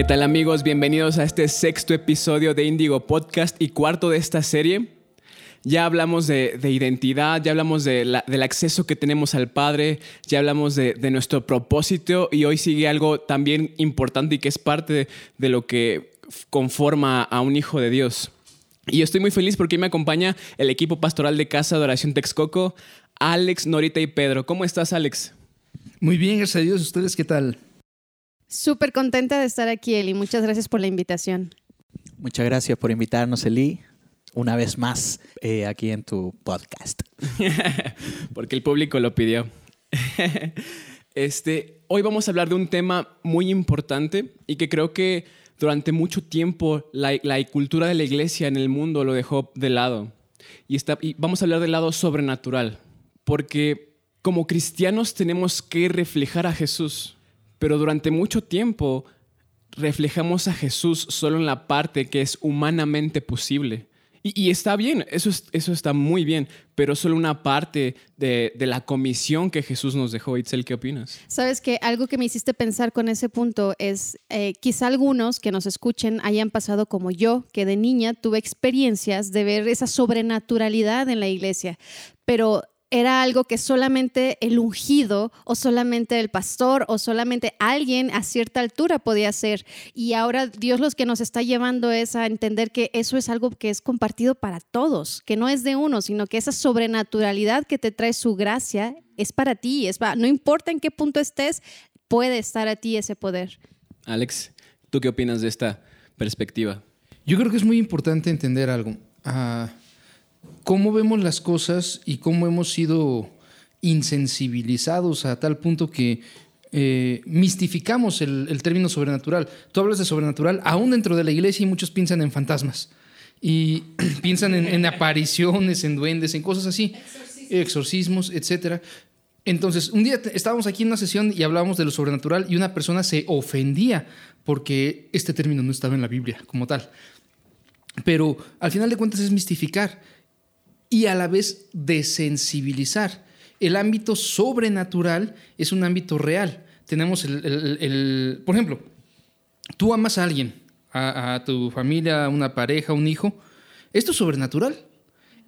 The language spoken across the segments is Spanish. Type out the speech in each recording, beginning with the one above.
¿Qué tal amigos? Bienvenidos a este sexto episodio de Indigo Podcast y cuarto de esta serie. Ya hablamos de, identidad, ya hablamos del acceso que tenemos al Padre, ya hablamos de, nuestro propósito y hoy sigue algo también importante y que es parte de, lo que conforma a un hijo de Dios. Y estoy muy feliz porque me acompaña el equipo pastoral de Casa de Oración Texcoco, Alex, Norita y Pedro. ¿Cómo estás, Alex? Muy bien, gracias a Dios. ¿Ustedes qué tal? Súper contenta de estar aquí, Eli. Muchas gracias por la invitación. Muchas gracias por invitarnos, Eli, una vez más eh, aquí en tu podcast. Porque el público lo pidió. este, hoy vamos a hablar de un tema muy importante y que creo que durante mucho tiempo la, cultura de la iglesia en el mundo lo dejó de lado. Y, está, y vamos a hablar del lado sobrenatural. Porque como cristianos tenemos que reflejar a Jesús pero durante mucho tiempo reflejamos a Jesús solo en la parte que es humanamente posible. Y, está bien, eso, eso está muy bien, pero solo una parte de, la comisión que Jesús nos dejó. Itzel, ¿qué opinas? Sabes que algo que me hiciste pensar con ese punto es, eh, quizá algunos que nos escuchen hayan pasado como yo, que de niña tuve experiencias de ver esa sobrenaturalidad en la iglesia, pero era algo que solamente el ungido o solamente el pastor o solamente alguien a cierta altura podía hacer. Y ahora Dios los que nos está llevando es a entender que eso es algo que es compartido para todos, que no es de uno, sino que esa sobrenaturalidad que te trae su gracia es para ti, es no importa en qué punto estés, puede estar a ti ese poder. Alex, ¿tú qué opinas de esta perspectiva? Yo creo que es muy importante entender algo. Ah, cómo vemos las cosas y cómo hemos sido insensibilizados a tal punto que eh, mistificamos el, término sobrenatural. Tú hablas de sobrenatural aún dentro de la iglesia y muchos piensan en fantasmas y piensan en, apariciones, en duendes, en cosas así, exorcismos, etc. Entonces, un día estábamos aquí en una sesión y hablábamos de lo sobrenatural y una persona se ofendía porque este término no estaba en la Biblia como tal. Pero al final de cuentas es mistificar y a la vez desensibilizar. El ámbito sobrenatural es un ámbito real. Tenemos el, por ejemplo, tú amas a alguien, a, tu familia, a una pareja, a un hijo. Esto es sobrenatural.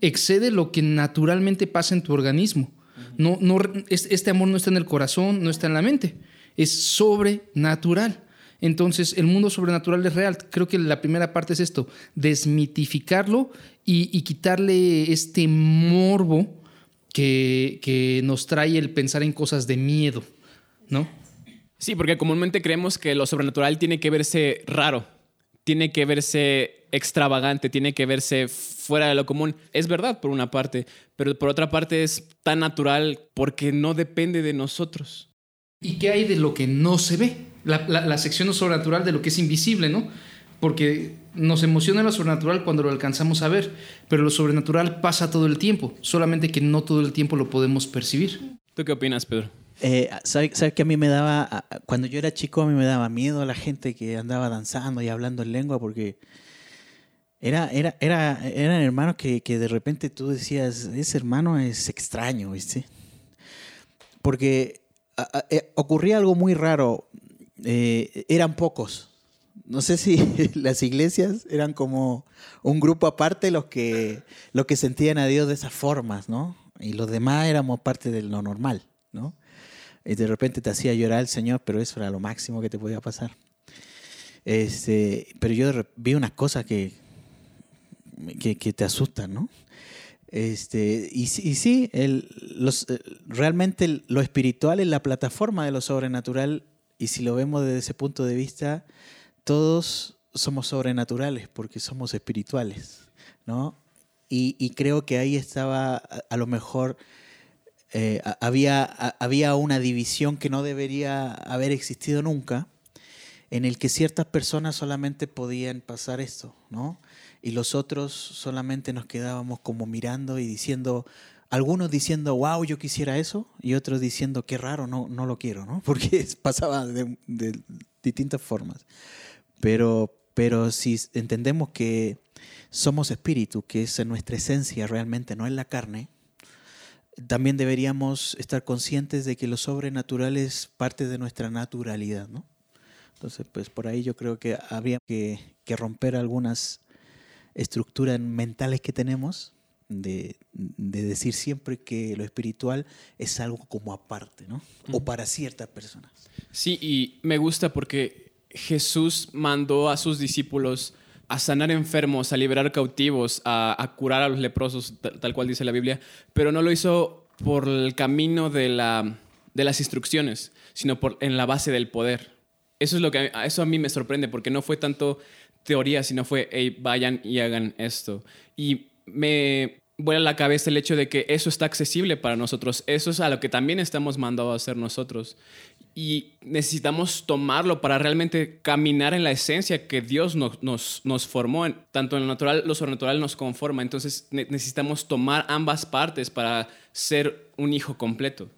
Excede lo que naturalmente pasa en tu organismo. No, no, este amor no está en el corazón, no está en la mente. Es sobrenatural. Entonces, el mundo sobrenatural es real. Creo que la primera parte es esto, desmitificarlo y, quitarle este morbo que, nos trae el pensar en cosas de miedo, ¿no? Sí, porque comúnmente creemos que lo sobrenatural tiene que verse raro, tiene que verse extravagante, tiene que verse fuera de lo común. Es verdad por una parte, pero por otra parte es tan natural porque no depende de nosotros. ¿Y qué hay de lo que no se ve? La, la, sección sobrenatural de lo que es invisible, ¿no? Porque nos emociona lo sobrenatural cuando lo alcanzamos a ver, pero lo sobrenatural pasa todo el tiempo, solamente que no todo el tiempo lo podemos percibir. ¿Tú qué opinas, Pedro? Eh, ¿Sabes que a mí me daba, cuando yo era chico, a mí me daba miedo a la gente que andaba danzando y hablando en lengua porque era, era, era, eran hermanos que, que de repente tú decías, ese hermano es extraño, ¿viste? Porque eh, ocurría algo muy raro. Eh, eran pocos. No sé si las iglesias eran como un grupo aparte los que, los que sentían a Dios de esas formas, ¿no? Y los demás éramos parte de lo normal, ¿no? Y de repente te hacía llorar el Señor, pero eso era lo máximo que te podía pasar. Este, pero yo vi unas cosas que, que, te asustan, ¿no? Este, y, y sí, el, los, eh, realmente lo espiritual es la plataforma de lo sobrenatural y si lo vemos desde ese punto de vista, todos somos sobrenaturales porque somos espirituales, ¿no? Y, creo que ahí estaba, a, lo mejor, eh, había, había una división que no debería haber existido nunca, en el que ciertas personas solamente podían pasar esto, ¿no? Y los otros solamente nos quedábamos como mirando y diciendo, algunos diciendo, wow, yo quisiera eso, y otros diciendo, qué raro, no, no lo quiero, ¿no? Porque pasaba de, distintas formas. Pero, pero si entendemos que somos espíritu, que es nuestra esencia realmente, no es la carne, también deberíamos estar conscientes de que lo sobrenatural es parte de nuestra naturalidad, ¿no? Entonces, pues por ahí yo creo que habría que, que romper algunas estructuras mentales que tenemos de, de, decir siempre que lo espiritual es algo como aparte, ¿no? O para ciertas personas. Sí, y me gusta porque Jesús mandó a sus discípulos a sanar enfermos, a liberar cautivos, a, a curar a los leprosos, tal, tal, cual dice la Biblia, pero no lo hizo por el camino de, la, de las instrucciones, sino por, en la base del poder. Eso es lo que eso a mí me sorprende, porque no fue tanto teoría, sino fue, hey, vayan y hagan esto. Y me vuela la cabeza el hecho de que eso está accesible para nosotros. Eso es a lo que también estamos mandados a hacer nosotros. Y necesitamos tomarlo para realmente caminar en la esencia que Dios nos, nos, nos formó. Tanto en lo natural, lo sobrenatural nos conforma. Entonces ne necesitamos tomar ambas partes para ser un hijo completo.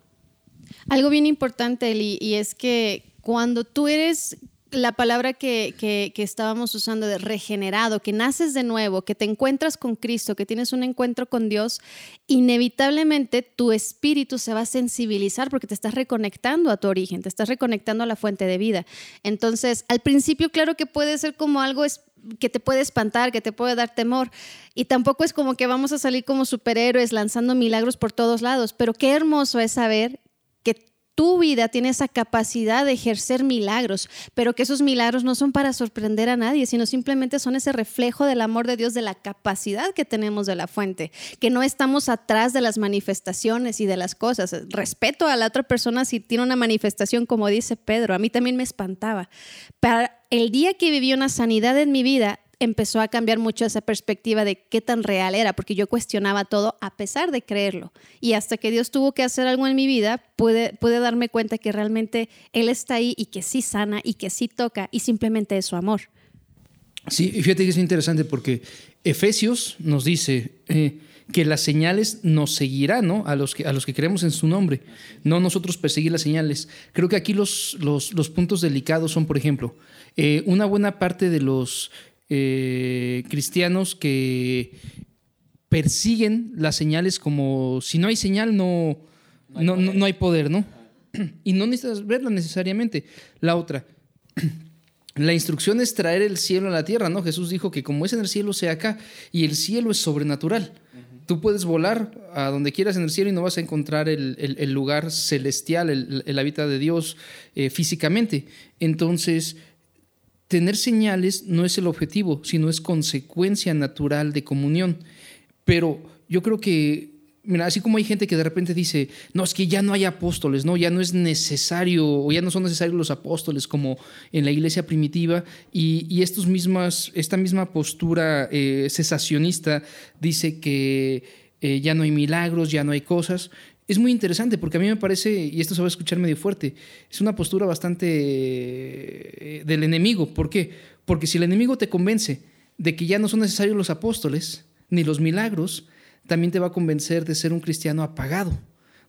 Algo bien importante, Eli, y es que cuando tú eres la palabra que, que, estábamos usando de regenerado, que naces de nuevo, que te encuentras con Cristo, que tienes un encuentro con Dios, inevitablemente tu espíritu se va a sensibilizar porque te estás reconectando a tu origen, te estás reconectando a la fuente de vida. Entonces, al principio, claro que puede ser como algo que te puede espantar, que te puede dar temor. Y tampoco es como que vamos a salir como superhéroes lanzando milagros por todos lados, pero qué hermoso es saber que tu vida tiene esa capacidad de ejercer milagros, pero que esos milagros no son para sorprender a nadie, sino simplemente son ese reflejo del amor de Dios, de la capacidad que tenemos de la fuente, que no estamos atrás de las manifestaciones y de las cosas. Respeto a la otra persona si tiene una manifestación, como dice Pedro, a mí también me espantaba. Pero el día que viví una sanidad en mi vida, empezó a cambiar mucho esa perspectiva de qué tan real era, porque yo cuestionaba todo a pesar de creerlo. Y hasta que Dios tuvo que hacer algo en mi vida, pude, pude darme cuenta que realmente Él está ahí y que sí sana y que sí toca y simplemente es su amor. Sí, fíjate que es interesante porque Efesios nos dice eh, que las señales nos seguirán, ¿no? A los, que, a los que creemos en su nombre, no nosotros perseguir las señales. Creo que aquí los, los, los puntos delicados son, por ejemplo, eh, una buena parte de los eh, cristianos que persiguen las señales como si no hay señal no, no, hay, no, poder. no hay poder, ¿no? Y no necesitas verla necesariamente. La otra, la instrucción es traer el cielo a la tierra, ¿no? Jesús dijo que como es en el cielo, sea acá, y el cielo es sobrenatural. Uh -huh. Tú puedes volar a donde quieras en el cielo y no vas a encontrar el, el, el lugar celestial, el, el hábitat de Dios eh, físicamente. Entonces, tener señales no es el objetivo, sino es consecuencia natural de comunión. Pero yo creo que, mira, así como hay gente que de repente dice, no, es que ya no hay apóstoles, no, ya no es necesario, o ya no son necesarios los apóstoles como en la iglesia primitiva, y, estos mismas, esta misma postura eh, cesacionista dice que eh, ya no hay milagros, ya no hay cosas es muy interesante porque a mí me parece, y esto se va a escuchar medio fuerte, es una postura bastante eh, del enemigo. ¿Por qué? Porque si el enemigo te convence de que ya no son necesarios los apóstoles ni los milagros, también te va a convencer de ser un cristiano apagado,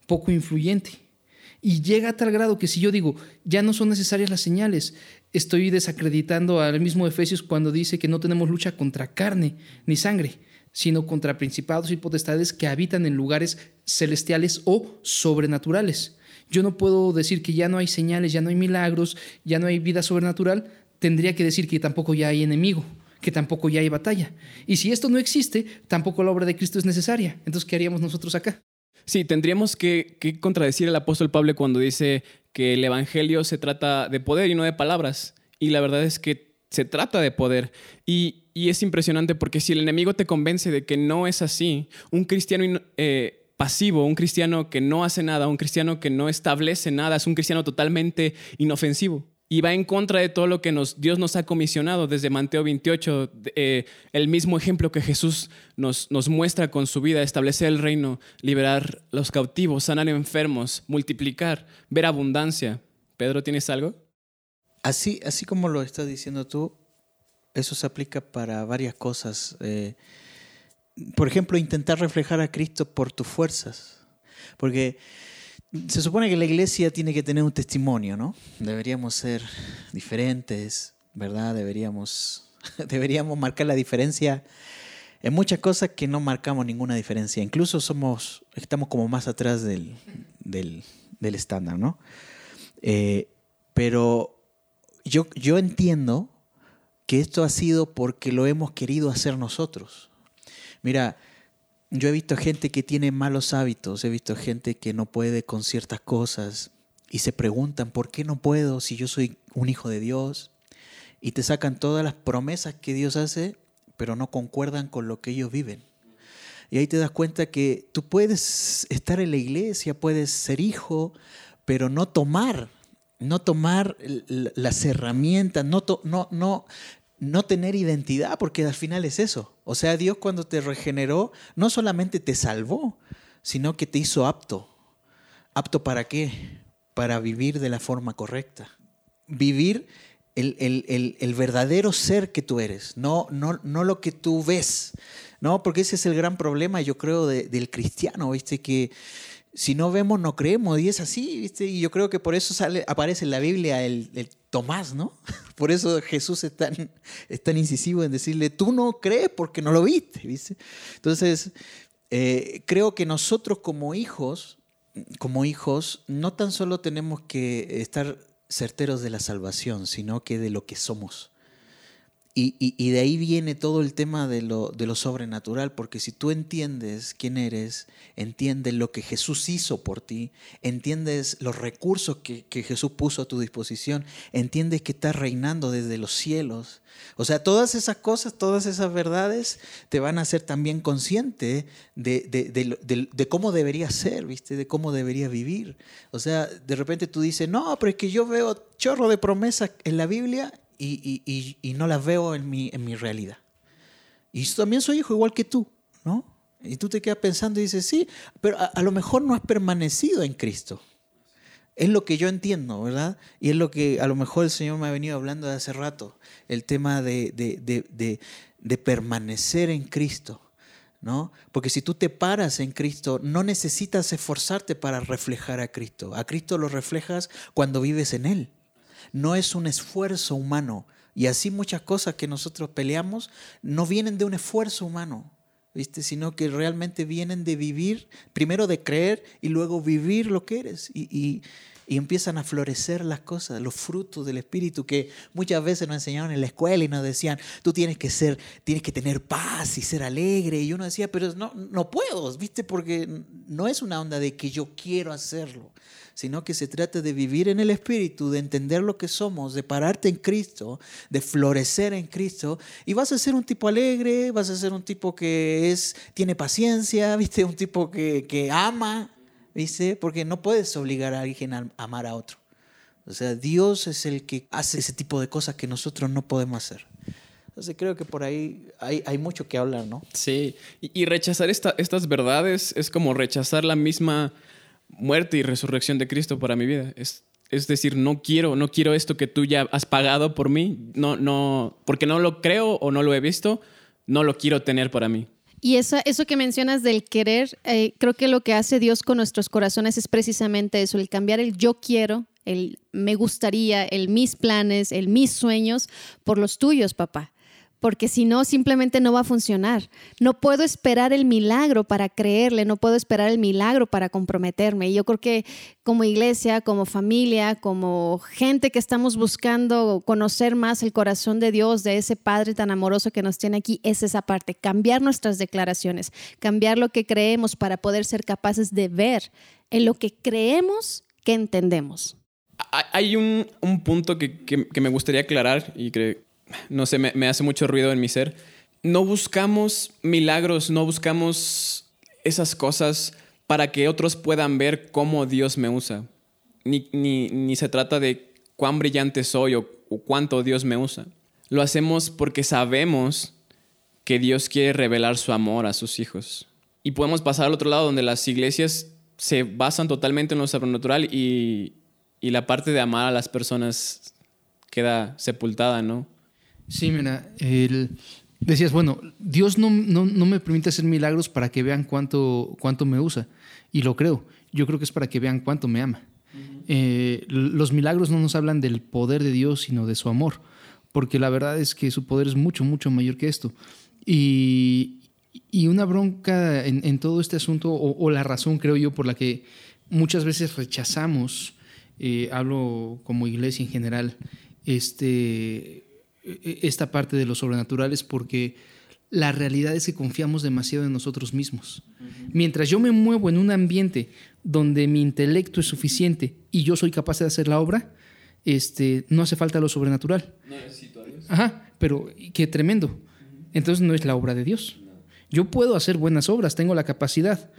poco influyente. Y llega a tal grado que si yo digo, ya no son necesarias las señales, estoy desacreditando al mismo Efesios cuando dice que no tenemos lucha contra carne ni sangre, sino contra principados y potestades que habitan en lugares celestiales o sobrenaturales. Yo no puedo decir que ya no hay señales, ya no hay milagros, ya no hay vida sobrenatural, tendría que decir que tampoco ya hay enemigo, que tampoco ya hay batalla. Y si esto no existe, tampoco la obra de Cristo es necesaria. Entonces, ¿qué haríamos nosotros acá? Sí, tendríamos que, que contradecir al apóstol Pablo cuando dice que el Evangelio se trata de poder y no de palabras. Y la verdad es que se trata de poder. Y, y es impresionante porque si el enemigo te convence de que no es así, un cristiano eh, pasivo, un cristiano que no hace nada, un cristiano que no establece nada, es un cristiano totalmente inofensivo. Y va en contra de todo lo que nos, Dios nos ha comisionado desde Mateo 28, eh, el mismo ejemplo que Jesús nos, nos muestra con su vida, establecer el reino, liberar los cautivos, sanar enfermos, multiplicar, ver abundancia. Pedro, ¿tienes algo? Así, así como lo estás diciendo tú, eso se aplica para varias cosas. Eh, por ejemplo, intentar reflejar a Cristo por tus fuerzas. Porque se supone que la iglesia tiene que tener un testimonio, ¿no? Deberíamos ser diferentes, ¿verdad? Deberíamos, deberíamos marcar la diferencia en muchas cosas que no marcamos ninguna diferencia. Incluso somos, estamos como más atrás del, del, del estándar, ¿no? Eh, pero yo, yo entiendo que esto ha sido porque lo hemos querido hacer nosotros. Mira, yo he visto gente que tiene malos hábitos, he visto gente que no puede con ciertas cosas y se preguntan, ¿por qué no puedo si yo soy un hijo de Dios? Y te sacan todas las promesas que Dios hace, pero no concuerdan con lo que ellos viven. Y ahí te das cuenta que tú puedes estar en la iglesia, puedes ser hijo, pero no tomar, no tomar las herramientas, no, no, no, no tener identidad, porque al final es eso. O sea, Dios cuando te regeneró, no solamente te salvó, sino que te hizo apto. ¿Apto para qué? Para vivir de la forma correcta. Vivir el, verdadero ser que tú eres, no, no, no lo que tú ves. ¿no? Porque ese es el gran problema, yo creo, del cristiano, ¿viste? Que si no vemos, no creemos, y es así, ¿viste? Y yo creo que por eso sale, aparece en la Biblia el, Tomás, ¿no? Por eso Jesús es tan, es tan, incisivo en decirle, tú no crees porque no lo viste, ¿viste? Entonces, eh, creo que nosotros como hijos, como hijos, no tan solo tenemos que estar certeros de la salvación, sino que de lo que somos. Y, de ahí viene todo el tema de lo, sobrenatural, porque si tú entiendes quién eres, entiendes lo que Jesús hizo por ti, entiendes los recursos que, Jesús puso a tu disposición, entiendes que estás reinando desde los cielos. O sea, todas esas cosas, todas esas verdades te van a hacer también consciente de, cómo debería ser, ¿viste? De cómo debería vivir. O sea, de repente tú dices, no, pero es que yo veo chorro de promesas en la Biblia y, no las veo en mi, en mi realidad. Y también soy hijo igual que tú, ¿no? Y tú te quedas pensando y dices, sí, pero a, lo mejor no has permanecido en Cristo. Es lo que yo entiendo, ¿verdad? Y es lo que a lo mejor el Señor me ha venido hablando de hace rato, el tema de, de permanecer en Cristo. ¿No? Porque si tú te paras en Cristo, no necesitas esforzarte para reflejar a Cristo. A Cristo lo reflejas cuando vives en Él no es un esfuerzo humano. Y así muchas cosas que nosotros peleamos no vienen de un esfuerzo humano, ¿viste? Sino que realmente vienen de vivir, primero de creer y luego vivir lo que eres. Y, empiezan a florecer las cosas, los frutos del Espíritu que muchas veces nos enseñaron en la escuela y nos decían, tú tienes que ser, tienes que tener paz y ser alegre. Y uno decía, pero no, no puedo, ¿viste? Porque no es una onda de que yo quiero hacerlo sino que se trata de vivir en el Espíritu, de entender lo que somos, de pararte en Cristo, de florecer en Cristo, y vas a ser un tipo alegre, vas a ser un tipo que es, tiene paciencia, ¿viste? un tipo que, que ama, ¿viste? porque no puedes obligar a alguien a amar a otro. O sea, Dios es el que hace ese tipo de cosas que nosotros no podemos hacer. Entonces creo que por ahí hay, hay mucho que hablar, ¿no? Sí, y, rechazar esta, estas verdades es como rechazar la misma muerte y resurrección de Cristo para mi vida. Es, es decir, no quiero, no quiero esto que tú ya has pagado por mí, no, no, porque no lo creo o no lo he visto, no lo quiero tener para mí. Y eso, eso que mencionas del querer, eh, creo que lo que hace Dios con nuestros corazones es precisamente eso, el cambiar el yo quiero, el me gustaría, el mis planes, el mis sueños por los tuyos, papá porque si no, simplemente no va a funcionar. No puedo esperar el milagro para creerle, no puedo esperar el milagro para comprometerme. Y yo creo que como iglesia, como familia, como gente que estamos buscando conocer más el corazón de Dios, de ese Padre tan amoroso que nos tiene aquí, es esa parte, cambiar nuestras declaraciones, cambiar lo que creemos para poder ser capaces de ver en lo que creemos que entendemos. Hay un, punto que, que, me gustaría aclarar y que no sé, me, hace mucho ruido en mi ser. No buscamos milagros, no buscamos esas cosas para que otros puedan ver cómo Dios me usa. Ni, ni, se trata de cuán brillante soy o, cuánto Dios me usa. Lo hacemos porque sabemos que Dios quiere revelar su amor a sus hijos. Y podemos pasar al otro lado donde las iglesias se basan totalmente en lo sobrenatural y, y la parte de amar a las personas queda sepultada, ¿no? Sí, mira, decías, bueno, Dios no, me permite hacer milagros para que vean cuánto, cuánto me usa. Y lo creo. Yo creo que es para que vean cuánto me ama. Eh, los milagros no nos hablan del poder de Dios, sino de su amor. Porque la verdad es que su poder es mucho, mucho mayor que esto. Y, una bronca en, todo este asunto, o, la razón, creo yo, por la que muchas veces rechazamos, eh, hablo como iglesia en general, este, esta parte de lo sobrenatural es porque la realidad es que confiamos demasiado en nosotros mismos. Mientras yo me muevo en un ambiente donde mi intelecto es suficiente y yo soy capaz de hacer la obra, este, no hace falta lo sobrenatural. No necesito a Dios. Ajá, pero qué tremendo. Entonces no es la obra de Dios. Yo puedo hacer buenas obras, tengo la capacidad.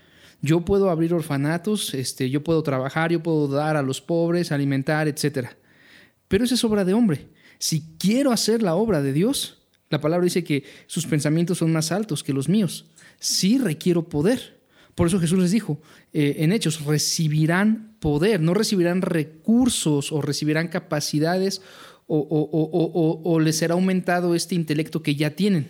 Yo puedo abrir orfanatos, este, yo puedo trabajar, yo puedo dar a los pobres, alimentar, etc. Pero esa es obra de hombre. Si quiero hacer la obra de Dios, la palabra dice que sus pensamientos son más altos que los míos. Sí requiero poder. Por eso Jesús les dijo eh, en Hechos, recibirán poder, no recibirán recursos o recibirán capacidades o les será aumentado este intelecto que ya tienen,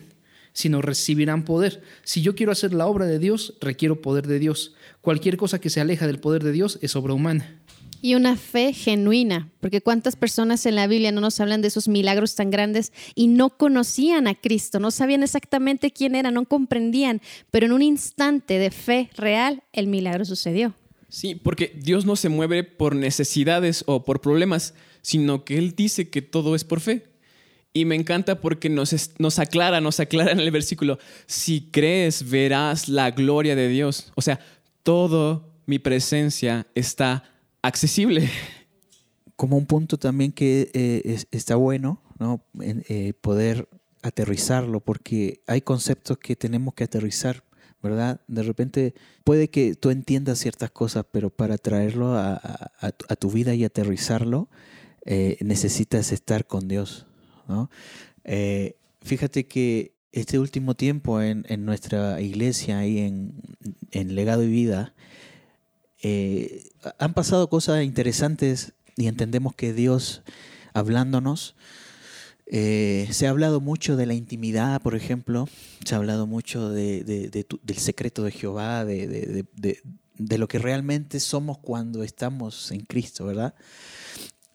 sino recibirán poder. Si yo quiero hacer la obra de Dios, requiero poder de Dios. Cualquier cosa que se aleja del poder de Dios es obra humana. Y una fe genuina, porque cuántas personas en la Biblia no nos hablan de esos milagros tan grandes y no conocían a Cristo, no sabían exactamente quién era, no comprendían, pero en un instante de fe real el milagro sucedió. Sí, porque Dios no se mueve por necesidades o por problemas, sino que Él dice que todo es por fe. Y me encanta porque nos, nos aclara, nos aclara en el versículo, si crees verás la gloria de Dios. O sea, todo mi presencia está accesible. Como un punto también que eh, está bueno, ¿no? Eh, poder aterrizarlo, porque hay conceptos que tenemos que aterrizar, ¿verdad? De repente puede que tú entiendas ciertas cosas, pero para traerlo a, tu vida y aterrizarlo, eh, necesitas estar con Dios, ¿no? fíjate que este último tiempo en, nuestra iglesia y en, en Legado y Vida, eh, han pasado cosas interesantes y entendemos que Dios hablándonos, eh, se ha hablado mucho de la intimidad, por ejemplo, se ha hablado mucho de, del secreto de Jehová, de, lo que realmente somos cuando estamos en Cristo, ¿verdad?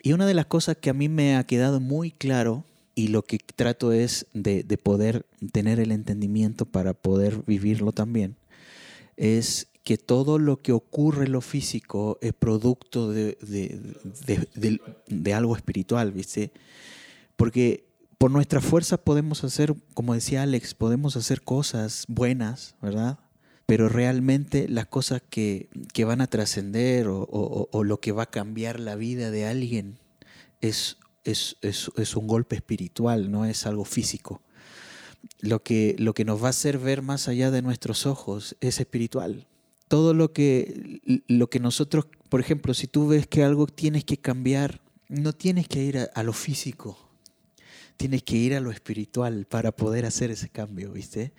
Y una de las cosas que a mí me ha quedado muy claro y lo que trato es de, poder tener el entendimiento para poder vivirlo también, es que todo lo que ocurre en lo físico es producto de, algo espiritual, ¿viste? Porque por nuestra fuerza podemos hacer, como decía Alex, podemos hacer cosas buenas, ¿verdad? Pero realmente las cosas que, van a trascender o, lo que va a cambiar la vida de alguien es, es, es, un golpe espiritual, no es algo físico. Lo que, lo que nos va a hacer ver más allá de nuestros ojos es espiritual todo lo que, lo que nosotros, por ejemplo, si tú ves que algo tienes que cambiar, no tienes que ir a, lo físico, tienes que ir a lo espiritual para poder hacer ese cambio, ¿viste?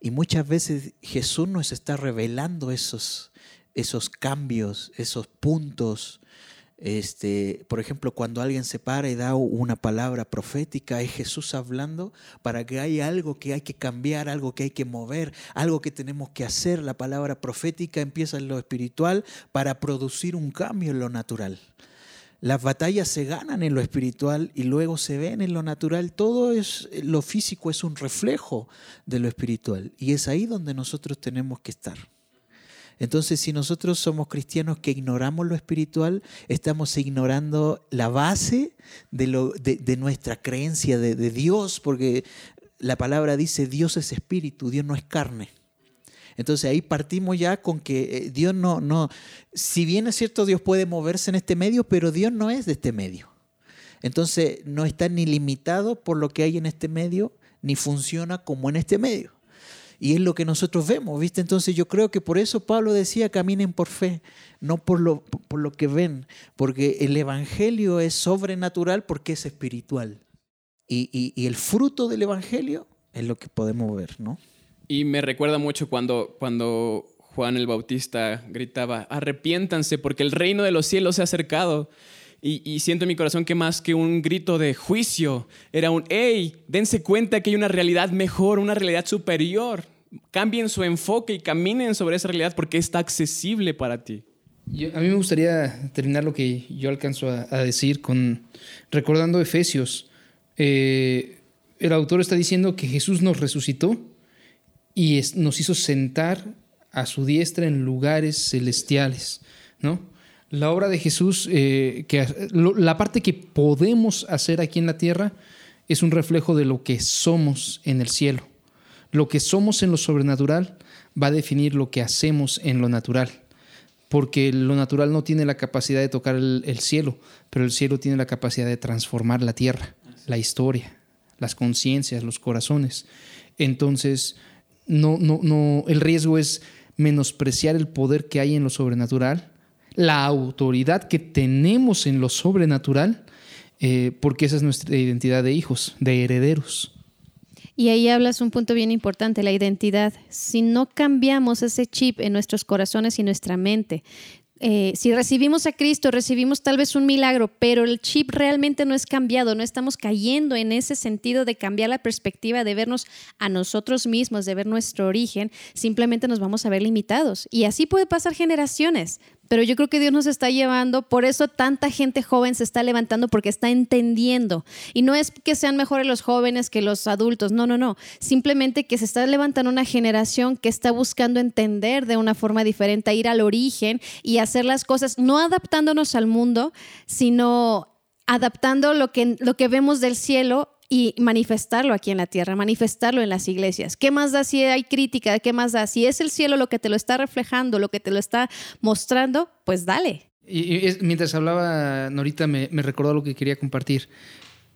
Y muchas veces Jesús nos está revelando esos, esos cambios, esos puntos este, por ejemplo, cuando alguien se para y da una palabra profética, es Jesús hablando para que hay algo que hay que cambiar, algo que hay que mover, algo que tenemos que hacer. La palabra profética empieza en lo espiritual para producir un cambio en lo natural. Las batallas se ganan en lo espiritual y luego se ven en lo natural. Todo es lo físico es un reflejo de lo espiritual y es ahí donde nosotros tenemos que estar. Entonces, si nosotros somos cristianos que ignoramos lo espiritual, estamos ignorando la base de, de, nuestra creencia de, Dios, porque la palabra dice Dios es espíritu, Dios no es carne. Entonces ahí partimos ya con que eh, Dios no, no, si bien es cierto Dios puede moverse en este medio, pero Dios no es de este medio. Entonces no está ni limitado por lo que hay en este medio, ni funciona como en este medio. Y es lo que nosotros vemos, ¿viste? Entonces yo creo que por eso Pablo decía, caminen por fe, no por lo, por lo que ven, porque el Evangelio es sobrenatural porque es espiritual. Y, y, el fruto del Evangelio es lo que podemos ver, ¿no? Y me recuerda mucho cuando, cuando Juan el Bautista gritaba, arrepiéntanse porque el reino de los cielos se ha acercado. Y, siento en mi corazón que más que un grito de juicio, era un, hey, dense cuenta que hay una realidad mejor, una realidad superior. Cambien su enfoque y caminen sobre esa realidad porque está accesible para ti. a mí me gustaría terminar lo que yo alcanzo a, decir con recordando Efesios. Eh, el autor está diciendo que Jesús nos resucitó y nos hizo sentar a su diestra en lugares celestiales, ¿no? La obra de Jesús, eh, que, la parte que podemos hacer aquí en la tierra es un reflejo de lo que somos en el cielo. Lo que somos en lo sobrenatural va a definir lo que hacemos en lo natural. Porque lo natural no tiene la capacidad de tocar el, el cielo, pero el cielo tiene la capacidad de transformar la tierra, la historia, las conciencias, los corazones. Entonces, no, no, no, el riesgo es menospreciar el poder que hay en lo sobrenatural la autoridad que tenemos en lo sobrenatural, eh, porque esa es nuestra identidad de hijos, de herederos. Y ahí hablas un punto bien importante, la identidad. Si no cambiamos ese chip en nuestros corazones y nuestra mente, eh, si recibimos a Cristo, recibimos tal vez un milagro, pero el chip realmente no es cambiado, no estamos cayendo en ese sentido de cambiar la perspectiva, de vernos a nosotros mismos, de ver nuestro origen, simplemente nos vamos a ver limitados. Y así puede pasar generaciones pero yo creo que Dios nos está llevando, por eso tanta gente joven se está levantando porque está entendiendo. Y no es que sean mejores los jóvenes que los adultos, no, no, no. Simplemente que se está levantando una generación que está buscando entender de una forma diferente, ir al origen y hacer las cosas, no adaptándonos al mundo, sino adaptando lo que, lo que vemos del cielo y manifestarlo aquí en la tierra, manifestarlo en las iglesias. ¿Qué más da si hay crítica? ¿Qué más da? Si es el cielo lo que te lo está reflejando, lo que te lo está mostrando, pues dale. Y, mientras hablaba Norita me, recordó lo que quería compartir.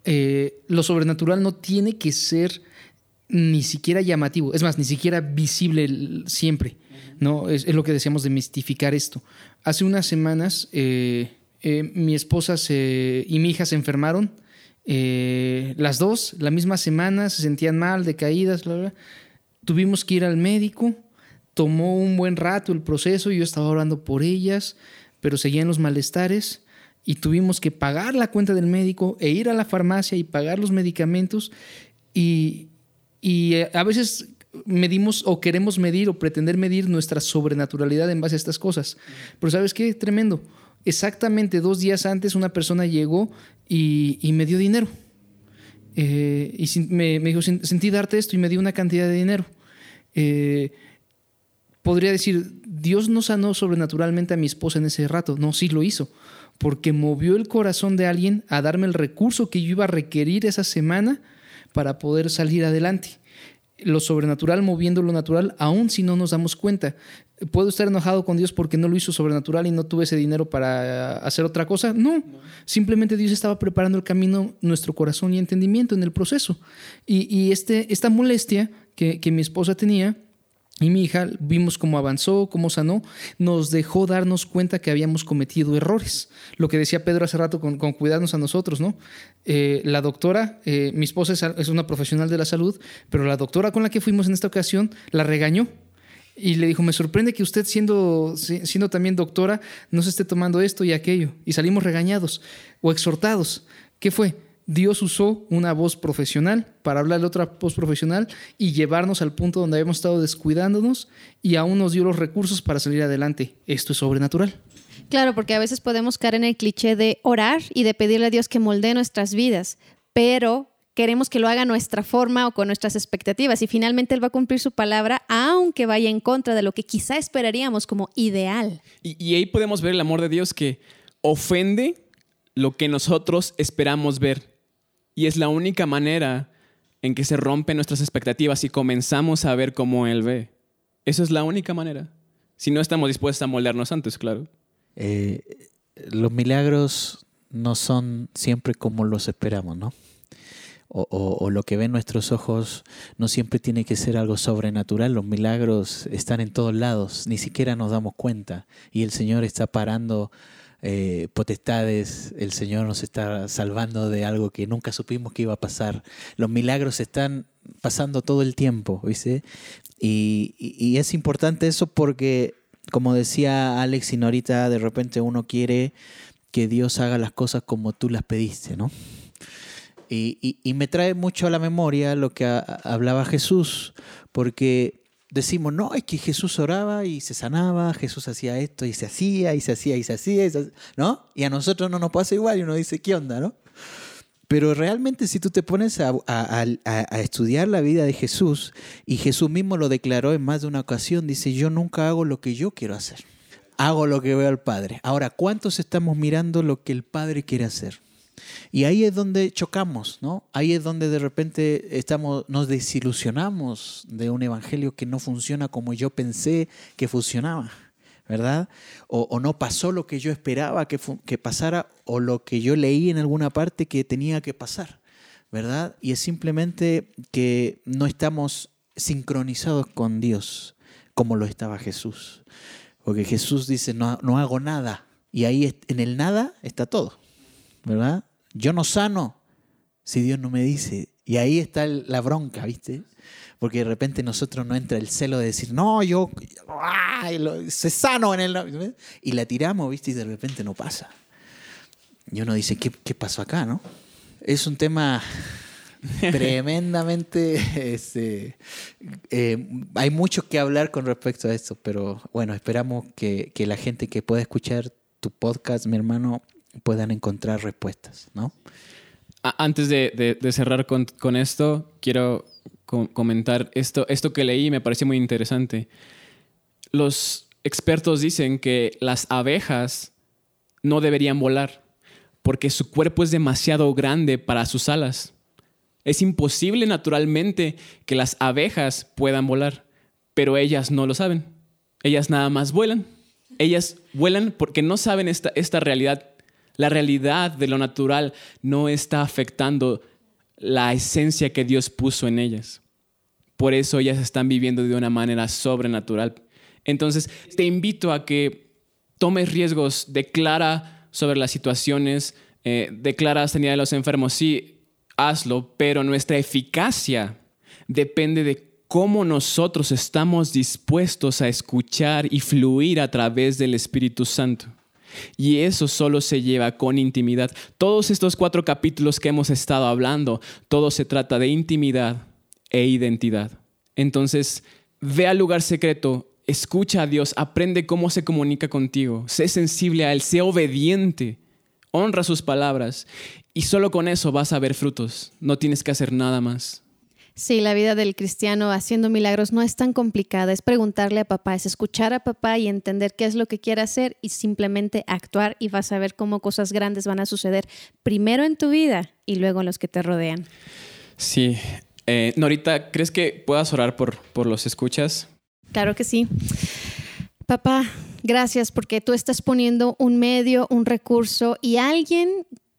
Eh, lo sobrenatural no tiene que ser ni siquiera llamativo, es más, ni siquiera visible siempre. ¿no? Es, lo que decíamos de mistificar esto. Hace unas semanas eh, eh, mi esposa y mi hija se enfermaron eh, las dos, la misma semana, se sentían mal, decaídas, tuvimos que ir al médico, tomó un buen rato el proceso, yo estaba orando por ellas, pero seguían los malestares y tuvimos que pagar la cuenta del médico e ir a la farmacia y pagar los medicamentos y, y eh, a veces medimos o queremos medir o pretender medir nuestra sobrenaturalidad en base a estas cosas. Pero ¿sabes qué? Tremendo exactamente dos días antes una persona llegó y, me dio dinero. Eh, y me, dijo, sentí darte esto y me dio una cantidad de dinero. Eh, podría decir, Dios no sanó sobrenaturalmente a mi esposa en ese rato. No, sí lo hizo, porque movió el corazón de alguien a darme el recurso que yo iba a requerir esa semana para poder salir adelante lo sobrenatural moviendo lo natural, aun si no nos damos cuenta. ¿Puedo estar enojado con Dios porque no lo hizo sobrenatural y no tuve ese dinero para hacer otra cosa? No, simplemente Dios estaba preparando el camino, nuestro corazón y entendimiento en el proceso. Y, este, esta molestia que, que mi esposa tenía, y mi hija vimos cómo avanzó, cómo sanó, nos dejó darnos cuenta que habíamos cometido errores. Lo que decía Pedro hace rato con, cuidarnos a nosotros, ¿no? Eh, la doctora, eh, mi esposa es, una profesional de la salud, pero la doctora con la que fuimos en esta ocasión la regañó y le dijo, me sorprende que usted siendo, siendo también doctora no se esté tomando esto y aquello. Y salimos regañados o exhortados. ¿Qué fue? Dios usó una voz profesional para hablar de otra voz profesional y llevarnos al punto donde habíamos estado descuidándonos y aún nos dio los recursos para salir adelante. Esto es sobrenatural. Claro, porque a veces podemos caer en el cliché de orar y de pedirle a Dios que moldee nuestras vidas, pero queremos que lo haga a nuestra forma o con nuestras expectativas y finalmente Él va a cumplir su palabra aunque vaya en contra de lo que quizá esperaríamos como ideal. Y, y ahí podemos ver el amor de Dios que ofende lo que nosotros esperamos ver y es la única manera en que se rompen nuestras expectativas y comenzamos a ver cómo Él ve. Esa es la única manera. Si no estamos dispuestos a moldearnos antes, claro. Eh, los milagros no son siempre como los esperamos, ¿no? O, lo que ven nuestros ojos no siempre tiene que ser algo sobrenatural. Los milagros están en todos lados, ni siquiera nos damos cuenta. Y el Señor está parando eh, potestades, el Señor nos está salvando de algo que nunca supimos que iba a pasar. Los milagros están pasando todo el tiempo, ¿viste? Y, es importante eso porque, como decía Alex y Norita, de repente uno quiere que Dios haga las cosas como tú las pediste, ¿no? Y, y me trae mucho a la memoria lo que hablaba Jesús, porque decimos, no, es que Jesús oraba y se sanaba, Jesús hacía esto y se hacía y se hacía y se hacía, ¿no? Y a nosotros no nos pasa igual y uno dice, ¿qué onda, no? Pero realmente si tú te pones a, estudiar la vida de Jesús, y Jesús mismo lo declaró en más de una ocasión, dice, yo nunca hago lo que yo quiero hacer, hago lo que veo al Padre. Ahora, ¿cuántos estamos mirando lo que el Padre quiere hacer? Y ahí es donde chocamos, ¿no? Ahí es donde de repente estamos, nos desilusionamos de un evangelio que no funciona como yo pensé que funcionaba, ¿verdad? O, no pasó lo que yo esperaba que, que pasara o lo que yo leí en alguna parte que tenía que pasar, ¿verdad? Y es simplemente que no estamos sincronizados con Dios como lo estaba Jesús. Porque Jesús dice, no, no hago nada. Y ahí en el nada está todo, ¿verdad? Yo no sano si Dios no me dice. Y ahí está la bronca, ¿viste? Porque de repente nosotros no entra el celo de decir, no, yo se sano en el... Y la tiramos, ¿viste? Y de repente no pasa. Y uno dice, ¿qué, qué pasó acá, no? Es un tema tremendamente... Este, eh, hay mucho que hablar con respecto a esto, pero bueno, esperamos que, que la gente que pueda escuchar tu podcast, mi hermano, puedan encontrar respuestas, ¿no? Antes de, cerrar con, esto, quiero comentar esto, esto que leí me pareció muy interesante. Los expertos dicen que las abejas no deberían volar porque su cuerpo es demasiado grande para sus alas. Es imposible naturalmente que las abejas puedan volar, pero ellas no lo saben. Ellas nada más vuelan. Ellas vuelan porque no saben esta, esta realidad la realidad de lo natural no está afectando la esencia que Dios puso en ellas. Por eso ellas están viviendo de una manera sobrenatural. Entonces, te invito a que tomes riesgos, declara sobre las situaciones, eh, declara sanidad de los enfermos, sí, hazlo, pero nuestra eficacia depende de cómo nosotros estamos dispuestos a escuchar y fluir a través del Espíritu Santo. Y eso solo se lleva con intimidad. Todos estos cuatro capítulos que hemos estado hablando, todo se trata de intimidad e identidad. Entonces, ve al lugar secreto, escucha a Dios, aprende cómo se comunica contigo, sé sensible a Él, sé obediente, honra sus palabras y solo con eso vas a ver frutos. No tienes que hacer nada más. Sí, la vida del cristiano haciendo milagros no es tan complicada, es preguntarle a papá, es escuchar a papá y entender qué es lo que quiere hacer y simplemente actuar y vas a ver cómo cosas grandes van a suceder primero en tu vida y luego en los que te rodean. Sí. Eh, Norita, ¿crees que puedas orar por, por los escuchas? Claro que sí. Papá, gracias porque tú estás poniendo un medio, un recurso y alguien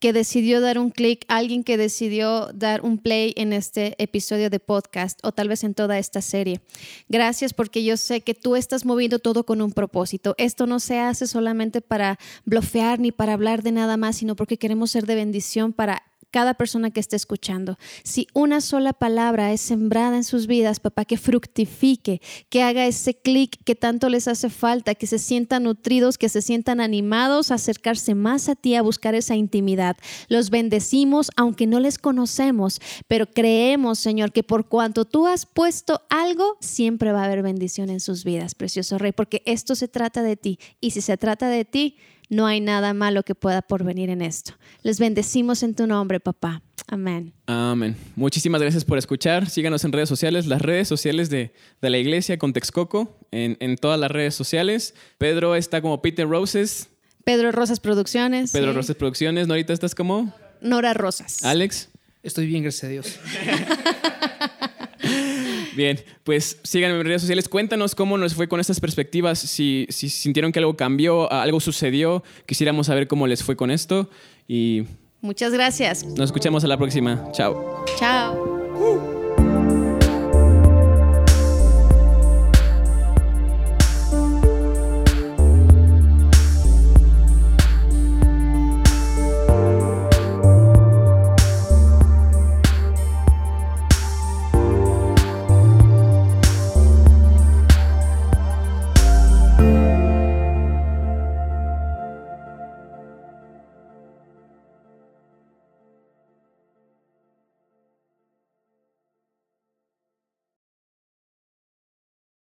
que decidió dar un clic, alguien que decidió dar un play en este episodio de podcast o tal vez en toda esta serie. Gracias porque yo sé que tú estás moviendo todo con un propósito. Esto no se hace solamente para blofear ni para hablar de nada más, sino porque queremos ser de bendición para cada persona que esté escuchando. Si una sola palabra es sembrada en sus vidas, papá, que fructifique, que haga ese clic que tanto les hace falta, que se sientan nutridos, que se sientan animados a acercarse más a ti, a buscar esa intimidad. Los bendecimos, aunque no les conocemos, pero creemos, Señor, que por cuanto tú has puesto algo, siempre va a haber bendición en sus vidas, precioso Rey, porque esto se trata de ti. Y si se trata de ti, no hay nada malo que pueda porvenir en esto. Les bendecimos en tu nombre, papá. Amén. Amén. Muchísimas gracias por escuchar. Síganos en redes sociales, las redes sociales de, la iglesia con Texcoco, en, en, todas las redes sociales. Pedro está como Peter Roses. Pedro Rosas Producciones. Pedro Rosas Producciones. Norita, ¿estás como? Nora Rosas. Alex. Estoy bien, gracias a Dios. Bien, pues síganme en redes sociales. Cuéntanos cómo nos fue con estas perspectivas. Si, si sintieron que algo cambió, algo sucedió, quisiéramos saber cómo les fue con esto. Y. Muchas gracias. Nos escuchamos a la próxima. Chao. Chao.